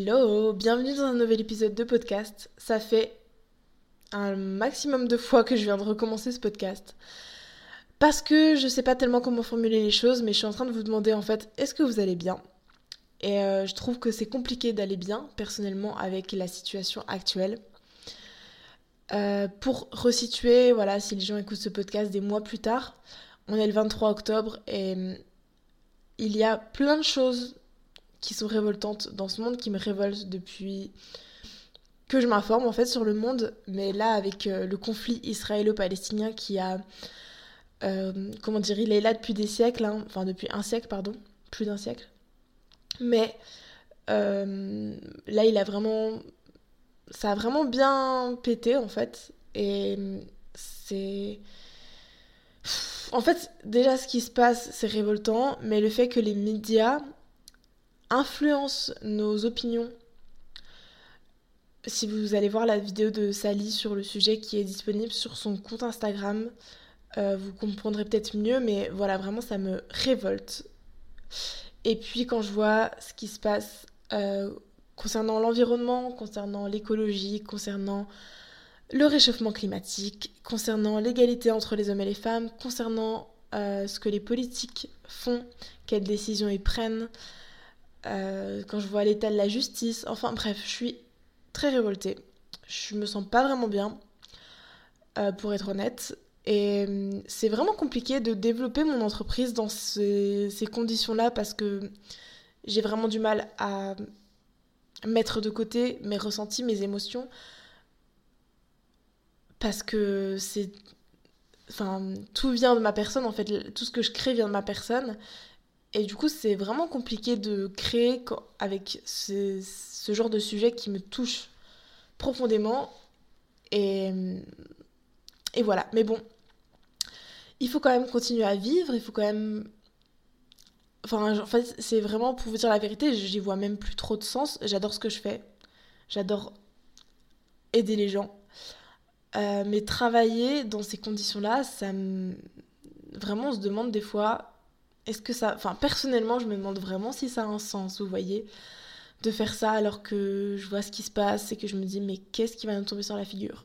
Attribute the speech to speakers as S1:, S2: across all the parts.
S1: Hello, bienvenue dans un nouvel épisode de podcast. Ça fait un maximum de fois que je viens de recommencer ce podcast. Parce que je sais pas tellement comment formuler les choses, mais je suis en train de vous demander en fait, est-ce que vous allez bien? Et euh, je trouve que c'est compliqué d'aller bien, personnellement, avec la situation actuelle. Euh, pour resituer, voilà, si les gens écoutent ce podcast des mois plus tard, on est le 23 octobre et il y a plein de choses qui sont révoltantes dans ce monde, qui me révoltent depuis que je m'informe en fait sur le monde. Mais là, avec euh, le conflit israélo-palestinien qui a, euh, comment dire, il est là depuis des siècles, hein, enfin depuis un siècle, pardon, plus d'un siècle. Mais euh, là, il a vraiment, ça a vraiment bien pété en fait, et c'est en fait, déjà ce qui se passe, c'est révoltant, mais le fait que les médias influence nos opinions. Si vous allez voir la vidéo de Sally sur le sujet qui est disponible sur son compte Instagram, euh, vous comprendrez peut-être mieux, mais voilà, vraiment ça me révolte. Et puis quand je vois ce qui se passe euh, concernant l'environnement, concernant l'écologie, concernant le réchauffement climatique, concernant l'égalité entre les hommes et les femmes, concernant euh, ce que les politiques font, quelles décisions ils prennent, euh, quand je vois l'état de la justice, enfin bref, je suis très révoltée. Je me sens pas vraiment bien, euh, pour être honnête. Et hum, c'est vraiment compliqué de développer mon entreprise dans ces, ces conditions-là parce que j'ai vraiment du mal à mettre de côté mes ressentis, mes émotions. Parce que c'est. Enfin, tout vient de ma personne en fait. Tout ce que je crée vient de ma personne. Et du coup, c'est vraiment compliqué de créer avec ce, genre de sujet qui me touche profondément. Et, et voilà. Mais bon, il faut quand même continuer à vivre. Il faut quand même. Enfin, en fait, c'est vraiment pour vous dire la vérité, j'y vois même plus trop de sens. J'adore ce que je fais. J'adore aider les gens. Euh, mais travailler dans ces conditions-là, ça me... Vraiment, on se demande des fois est-ce que ça. Enfin, personnellement, je me demande vraiment si ça a un sens, vous voyez, de faire ça alors que je vois ce qui se passe et que je me dis, mais qu'est-ce qui va nous tomber sur la figure?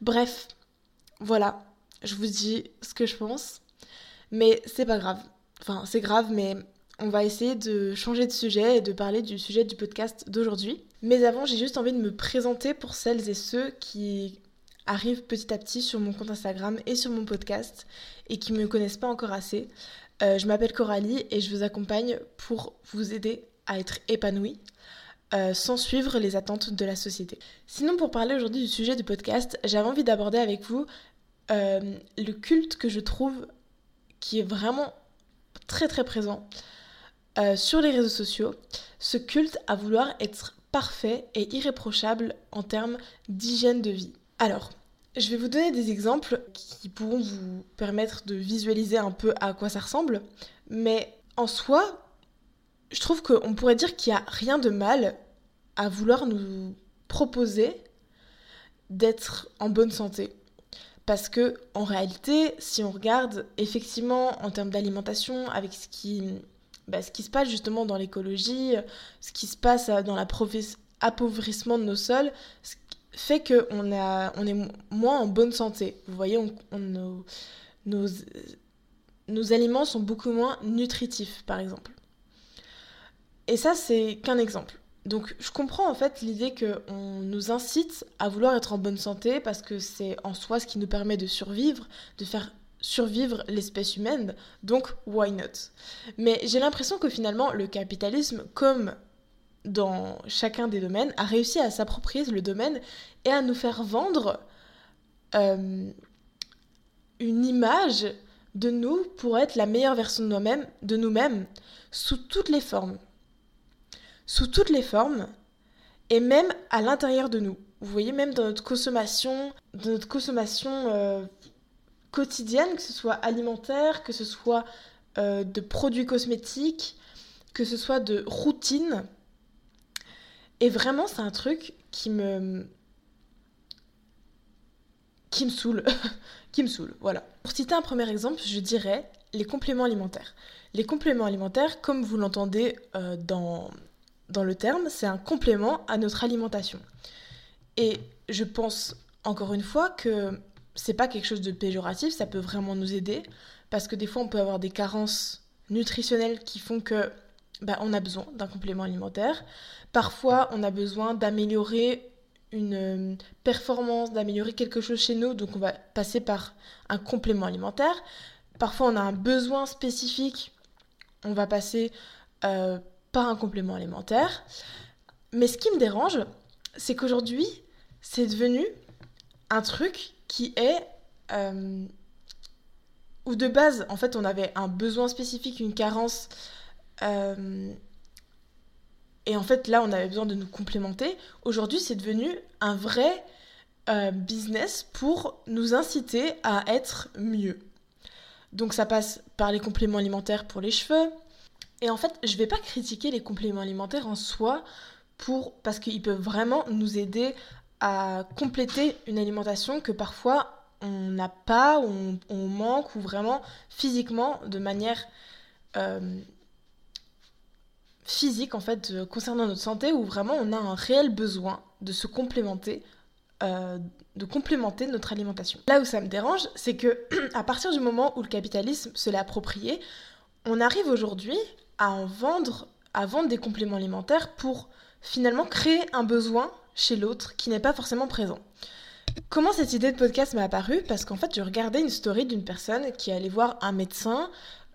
S1: Bref, voilà, je vous dis ce que je pense. Mais c'est pas grave. Enfin, c'est grave, mais on va essayer de changer de sujet et de parler du sujet du podcast d'aujourd'hui. Mais avant, j'ai juste envie de me présenter pour celles et ceux qui arrivent petit à petit sur mon compte Instagram et sur mon podcast et qui me connaissent pas encore assez. Euh, je m'appelle Coralie et je vous accompagne pour vous aider à être épanoui euh, sans suivre les attentes de la société. Sinon, pour parler aujourd'hui du sujet du podcast, j'avais envie d'aborder avec vous euh, le culte que je trouve qui est vraiment très très présent sur les réseaux sociaux. Ce culte à vouloir être parfait et irréprochable en termes d'hygiène de vie. Alors, je vais vous donner des exemples qui pourront vous permettre de visualiser un peu à quoi ça ressemble. Mais en soi, je trouve qu'on pourrait dire qu'il n'y a rien de mal à vouloir nous proposer d'être en bonne santé. Parce que en réalité, si on regarde effectivement en termes d'alimentation, avec ce qui, bah, ce qui se passe justement dans l'écologie, ce qui se passe dans l'appauvrissement de nos sols, fait qu'on on est moins en bonne santé. Vous voyez, on, nos, nos, aliments sont beaucoup moins nutritifs, par exemple. Et ça, c'est qu'un exemple. Donc, je comprends en fait l'idée qu'on nous incite à vouloir être en bonne santé parce que c'est en soi ce qui nous permet de survivre, de faire survivre l'espèce humaine. Donc, why not? Mais j'ai l'impression que finalement, le capitalisme, comme dans chacun des domaines, a réussi à s'approprier le domaine et à nous faire vendre euh, une image de nous pour être la meilleure version de nous-mêmes, de nous-mêmes, sous toutes les formes. Sous toutes les formes, et même à l'intérieur de nous. Vous voyez, même dans notre consommation, dans notre consommation euh, quotidienne, que ce soit alimentaire, que ce soit euh, de produits cosmétiques, que ce soit de routine, et vraiment, c'est un truc qui me. qui me saoule. qui me saoule, voilà. Pour citer un premier exemple, je dirais les compléments alimentaires. Les compléments alimentaires, comme vous l'entendez euh, dans dans le terme, c'est un complément à notre alimentation. Et je pense encore une fois que c'est pas quelque chose de péjoratif, ça peut vraiment nous aider parce que des fois on peut avoir des carences nutritionnelles qui font que bah, on a besoin d'un complément alimentaire. Parfois, on a besoin d'améliorer une euh, performance, d'améliorer quelque chose chez nous, donc on va passer par un complément alimentaire. Parfois, on a un besoin spécifique, on va passer euh, par un complément alimentaire. Mais ce qui me dérange, c'est qu'aujourd'hui, c'est devenu un truc qui est... Euh, où de base, en fait, on avait un besoin spécifique, une carence euh, et en fait, là, on avait besoin de nous complémenter. Aujourd'hui, c'est devenu un vrai euh, business pour nous inciter à être mieux. Donc ça passe par les compléments alimentaires pour les cheveux. Et en fait, je vais pas critiquer les compléments alimentaires en soi pour parce qu'ils peuvent vraiment nous aider à compléter une alimentation que parfois on n'a pas, on, manque, ou vraiment physiquement, de manière euh, physique en fait euh, concernant notre santé où vraiment on a un réel besoin de se complémenter euh, de complémenter notre alimentation. Là où ça me dérange, c'est que à partir du moment où le capitalisme se l'est approprié, on arrive aujourd'hui à en vendre, à vendre des compléments alimentaires pour finalement créer un besoin chez l'autre qui n'est pas forcément présent. Comment cette idée de podcast m'est apparue? Parce qu'en fait, je regardais une story d'une personne qui allait voir un médecin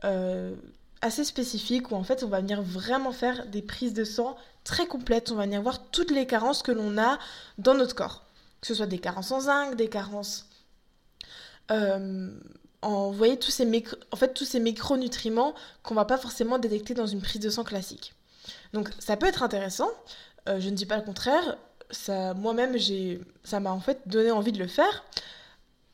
S1: euh, assez spécifique où en fait on va venir vraiment faire des prises de sang très complètes. On va venir voir toutes les carences que l'on a dans notre corps. Que ce soit des carences en zinc, des carences euh, en, vous voyez, tous ces, en fait, tous ces micronutriments qu'on va pas forcément détecter dans une prise de sang classique. Donc ça peut être intéressant, euh, je ne dis pas le contraire, moi-même ça m'a en fait donné envie de le faire,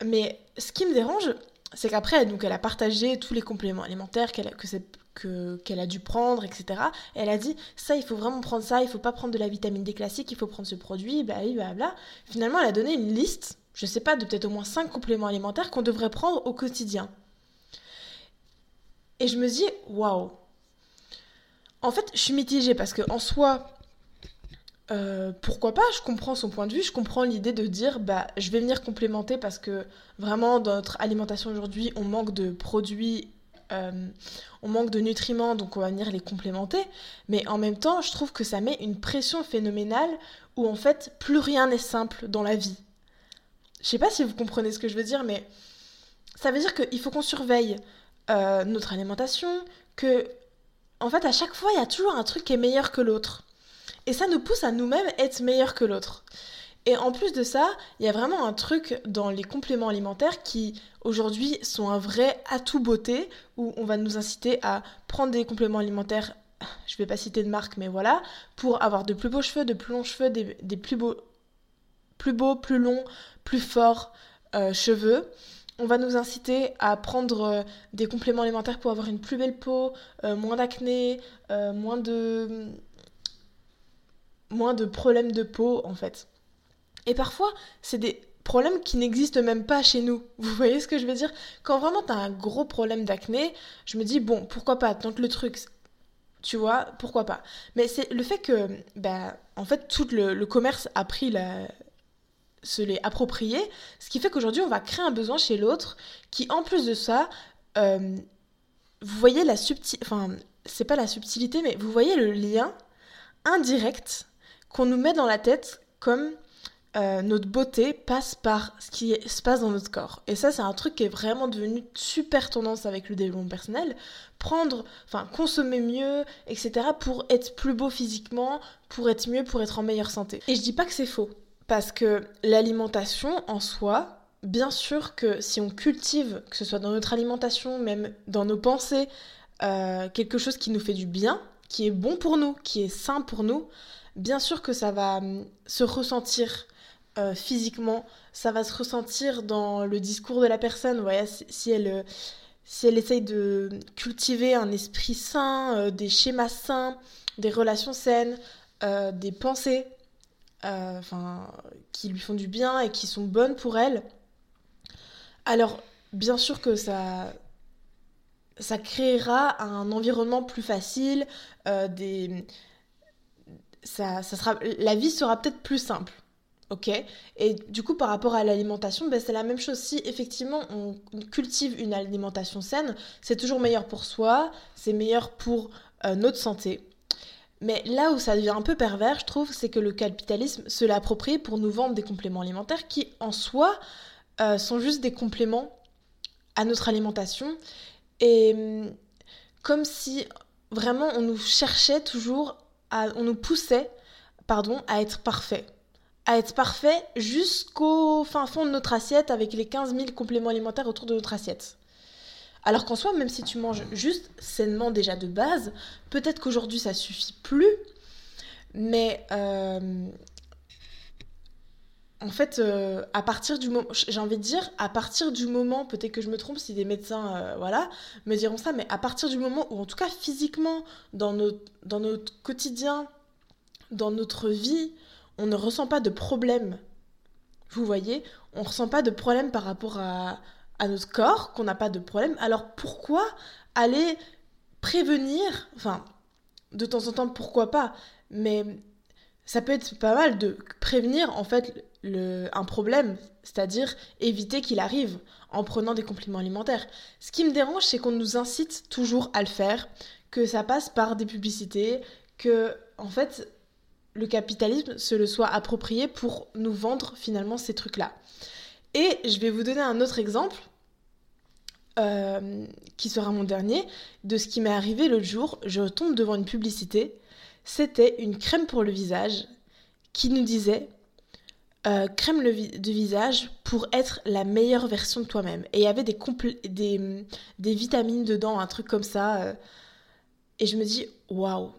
S1: mais ce qui me dérange, c'est qu'après, donc, elle a partagé tous les compléments alimentaires qu'elle a, que qu'elle a dû prendre, etc. elle a dit, ça, il faut vraiment prendre ça, il faut pas prendre de la vitamine D classique, il faut prendre ce produit, blablabla. Finalement, elle a donné une liste, je sais pas, de peut-être au moins 5 compléments alimentaires qu'on devrait prendre au quotidien. Et je me dis, waouh. En fait, je suis mitigée parce que en soi, euh, pourquoi pas Je comprends son point de vue, je comprends l'idée de dire bah je vais venir complémenter parce que vraiment dans notre alimentation aujourd'hui on manque de produits, euh, on manque de nutriments donc on va venir les complémenter. Mais en même temps je trouve que ça met une pression phénoménale où en fait plus rien n'est simple dans la vie. Je sais pas si vous comprenez ce que je veux dire mais ça veut dire qu'il faut qu'on surveille euh, notre alimentation, que en fait à chaque fois il y a toujours un truc qui est meilleur que l'autre. Et ça nous pousse à nous-mêmes être meilleurs que l'autre. Et en plus de ça, il y a vraiment un truc dans les compléments alimentaires qui aujourd'hui sont un vrai atout beauté où on va nous inciter à prendre des compléments alimentaires, je vais pas citer de marque mais voilà, pour avoir de plus beaux cheveux, de plus longs cheveux, des, plus beaux plus beaux, plus longs, plus forts euh, cheveux. On va nous inciter à prendre euh, des compléments alimentaires pour avoir une plus belle peau, euh, moins d'acné, moins de moins de problèmes de peau en fait. Et parfois, c'est des problèmes qui n'existent même pas chez nous. Vous voyez ce que je veux dire? Quand vraiment t'as un gros problème d'acné, je me dis bon, pourquoi pas Tant que le truc, tu vois, pourquoi pas Mais c'est le fait que, bah, en fait, tout le, commerce a pris la, se l'est approprié, ce qui fait qu'aujourd'hui on va créer un besoin chez l'autre qui, en plus de ça, euh, vous voyez la subtilité, enfin, c'est pas la subtilité, mais vous voyez le lien indirect qu'on nous met dans la tête comme euh, notre beauté passe par ce qui se passe dans notre corps. Et ça, c'est un truc qui est vraiment devenu super tendance avec le développement personnel. Prendre, enfin, consommer mieux, etc. pour être plus beau physiquement, pour être mieux, pour être en meilleure santé. Et je dis pas que c'est faux. Parce que l'alimentation en soi, bien sûr que si on cultive, que ce soit dans notre alimentation, même dans nos pensées, euh, quelque chose qui nous fait du bien, qui est bon pour nous, qui est sain pour nous, bien sûr que ça va hum, se ressentir euh, physiquement, ça va se ressentir dans le discours de la personne. Voyez, si elle, euh, si elle essaye de cultiver un esprit sain, euh, des schémas sains, des relations saines, des pensées enfin, qui lui font du bien et qui sont bonnes pour elle, alors bien sûr que ça, ça créera un environnement plus facile, des ça, ça sera, la vie sera peut-être plus simple. Ok? Et du coup, par rapport à l'alimentation, ben, c'est la même chose. Si effectivement on cultive une alimentation saine, c'est toujours meilleur pour soi, c'est meilleur pour euh, notre santé. Mais là où ça devient un peu pervers, je trouve, c'est que le capitalisme se l'approprie pour nous vendre des compléments alimentaires qui, en soi, euh, sont juste des compléments à notre alimentation. Et hum, comme si vraiment on nous cherchait toujours, on nous poussait, pardon, à être parfait à être parfait jusqu'au fin fond de notre assiette avec les 15 000 compléments alimentaires autour de notre assiette. Alors qu'en soi, même si tu manges juste sainement déjà de base, peut-être qu'aujourd'hui ça suffit plus, mais euh, en fait, euh, à partir du moment, j'ai envie de dire, à partir du moment, peut-être que je me trompe si des médecins, euh, voilà, me diront ça, mais à partir du moment où, en tout cas physiquement, dans notre, dans notre quotidien, dans notre vie, on ne ressent pas de problème. Vous voyez, on ne ressent pas de problème par rapport à, notre corps, qu'on n'a pas de problème. Alors pourquoi aller prévenir, enfin, de temps en temps, pourquoi pas, mais ça peut être pas mal de prévenir en fait un problème, c'est-à-dire éviter qu'il arrive en prenant des compléments alimentaires. Ce qui me dérange, c'est qu'on nous incite toujours à le faire, que ça passe par des publicités, que en fait le capitalisme se le soit approprié pour nous vendre finalement ces trucs-là. Et je vais vous donner un autre exemple, euh, qui sera mon dernier, de ce qui m'est arrivé l'autre jour. Je tombe devant une publicité. C'était une crème pour le visage qui nous disait euh, crème de visage pour être la meilleure version de toi-même. Et il y avait des, des, des, vitamines dedans, un truc comme ça. Euh. et je me dis, waouh,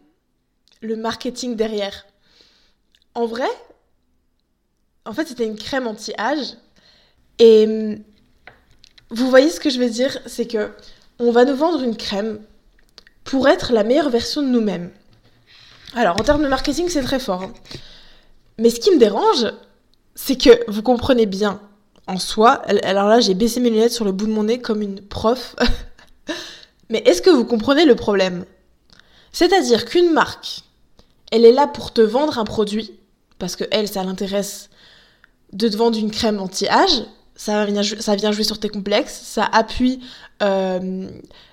S1: le marketing derrière. En vrai, en fait, c'était une crème anti-âge. Et hum, vous voyez ce que je veux dire? C'est que on va nous vendre une crème pour être la meilleure version de nous-mêmes. Alors, en termes de marketing, c'est très fort. Hein. Mais ce qui me dérange, c'est que vous comprenez bien en soi. Alors là, j'ai baissé mes lunettes sur le bout de mon nez comme une prof. Mais est-ce que vous comprenez le problème? C'est-à-dire qu'une marque, elle est là pour te vendre un produit parce que elle, ça l'intéresse de te vendre une crème anti-âge. Ça vient, jouer sur tes complexes, ça appuie euh,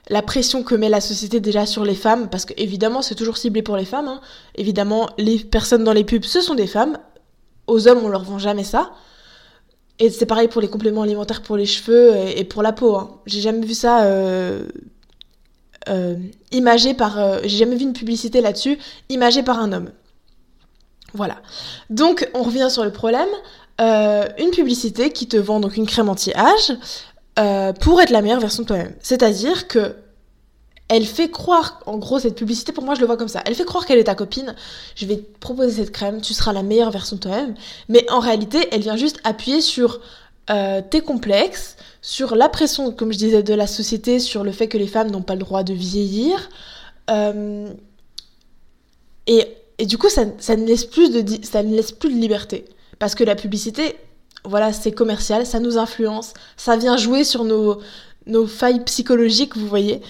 S1: la pression que met la société déjà sur les femmes, parce que évidemment c'est toujours ciblé pour les femmes. Hein. Évidemment, les personnes dans les pubs, ce sont des femmes. Aux hommes, on leur vend jamais ça. Et c'est pareil pour les compléments alimentaires pour les cheveux et, pour la peau. Hein. J'ai jamais vu ça euh, euh, imagé par. Euh, j'ai jamais vu une publicité là-dessus imagée par un homme. Voilà. Donc, on revient sur le problème. Une publicité qui te vend donc une crème anti-âge pour être la meilleure version de toi-même. C'est-à-dire que elle fait croire, en gros, cette publicité, pour moi, je le vois comme ça. Elle fait croire qu'elle est ta copine. Je vais te proposer cette crème, tu seras la meilleure version de toi-même. Mais en réalité, elle vient juste appuyer sur euh, tes complexes, sur la pression, comme je disais, de la société, sur le fait que les femmes n'ont pas le droit de vieillir. et et du coup, ça, ne laisse plus de, ça ne laisse plus de liberté. Parce que la publicité, voilà, c'est commercial, ça nous influence, ça vient jouer sur nos, nos failles psychologiques, vous voyez.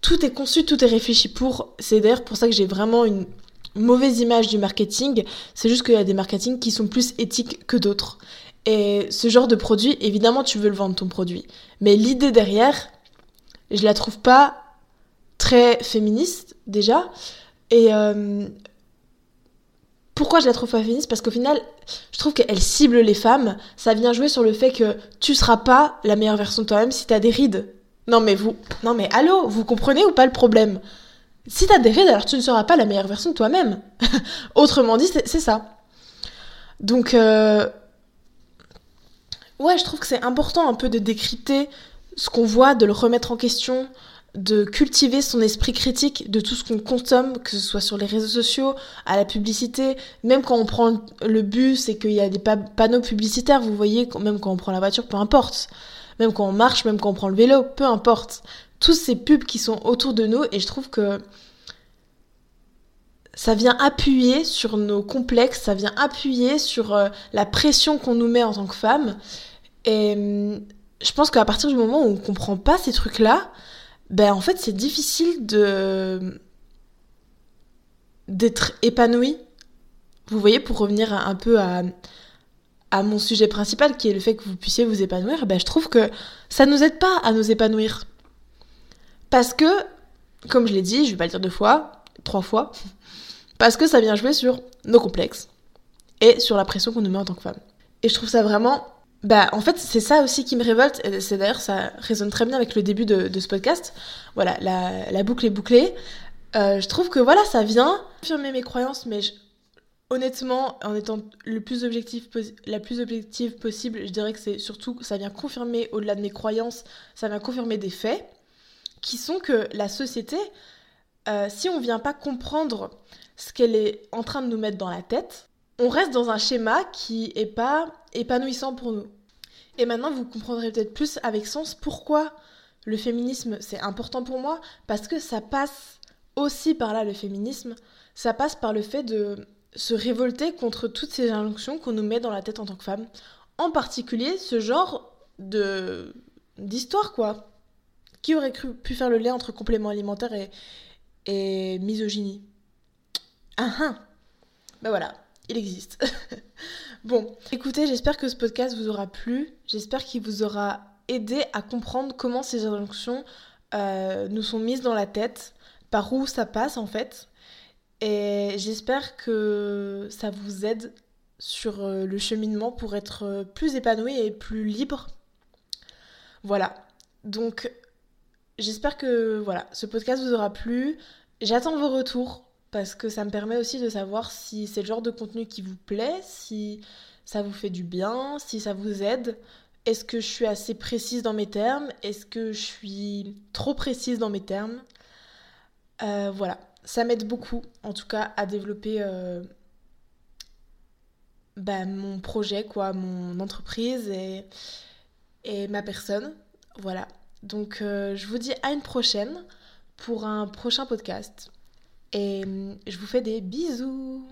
S1: Tout est conçu, tout est réfléchi pour. C'est d'ailleurs pour ça que j'ai vraiment une mauvaise image du marketing. C'est juste qu'il y a des marketing qui sont plus éthiques que d'autres. Et ce genre de produit, évidemment, tu veux le vendre ton produit. Mais l'idée derrière, je la trouve pas très féministe, déjà. Et euh, pourquoi je la trouve pas féministe? Parce qu'au final, je trouve qu'elle cible les femmes. Ça vient jouer sur le fait que tu seras pas la meilleure version de toi-même si t'as des rides. Non mais vous, non mais allô, vous comprenez ou pas le problème? Si t'as des rides, alors tu ne seras pas la meilleure version de toi-même. Autrement dit, c'est ça. Donc, euh... ouais, je trouve que c'est important un peu de décrypter ce qu'on voit, de le remettre en question, de cultiver son esprit critique de tout ce qu'on consomme, que ce soit sur les réseaux sociaux, à la publicité, même quand on prend le bus et qu'il y a des panneaux publicitaires, vous voyez, même quand on prend la voiture, peu importe. Même quand on marche, même quand on prend le vélo, peu importe. Tous ces pubs qui sont autour de nous, et je trouve que ça vient appuyer sur nos complexes, ça vient appuyer sur euh, la pression qu'on nous met en tant que femme. Et hum, je pense qu'à partir du moment où on comprend pas ces trucs-là, ben en fait c'est difficile de d'être épanoui Vous voyez, pour revenir un peu à, à mon sujet principal, qui est le fait que vous puissiez vous épanouir, ben, je trouve que ça nous aide pas à nous épanouir. Parce que, comme je l'ai dit, je vais pas le dire deux fois, trois fois, parce que ça vient jouer sur nos complexes et sur la pression qu'on nous met en tant que femme. Et je trouve ça vraiment... Bah, en fait, c'est ça aussi qui me révolte, et c'est d'ailleurs, ça résonne très bien avec le début de, ce podcast. Voilà, la, boucle est bouclée. Euh, je trouve que voilà, ça vient confirmer mes croyances, mais honnêtement, en étant le plus objectif, la plus objective possible, je dirais que c'est surtout, ça vient confirmer, au-delà de mes croyances, ça vient confirmer des faits, qui sont que la société, euh, si on vient pas comprendre ce qu'elle est en train de nous mettre dans la tête, on reste dans un schéma qui est pas épanouissant pour nous. Et maintenant, vous comprendrez peut-être plus avec sens pourquoi le féminisme c'est important pour moi, parce que ça passe aussi par là le féminisme, ça passe par le fait de se révolter contre toutes ces injonctions qu'on nous met dans la tête en tant que femme, en particulier ce genre de d'histoire quoi. Qui aurait cru, pu faire le lien entre complément alimentaire et, et misogynie? Ah ah. Ben voilà, il existe. bon, écoutez, j'espère que ce podcast vous aura plu. J'espère qu'il vous aura aidé à comprendre comment ces injonctions euh, nous sont mises dans la tête, par où ça passe en fait. Et j'espère que ça vous aide sur euh, le cheminement pour être euh, plus épanoui et plus libre. Voilà. Donc, j'espère que voilà, ce podcast vous aura plu. J'attends vos retours parce que ça me permet aussi de savoir si c'est le genre de contenu qui vous plaît, si ça vous fait du bien, si ça vous aide. Est-ce que je suis assez précise dans mes termes? Est-ce que je suis trop précise dans mes termes? Euh, Voilà, ça m'aide beaucoup, en tout cas, à développer euh, bah, mon projet, quoi, mon entreprise et, ma personne. Voilà. Donc, euh, je vous dis à une prochaine pour un prochain podcast. Et je vous fais des bisous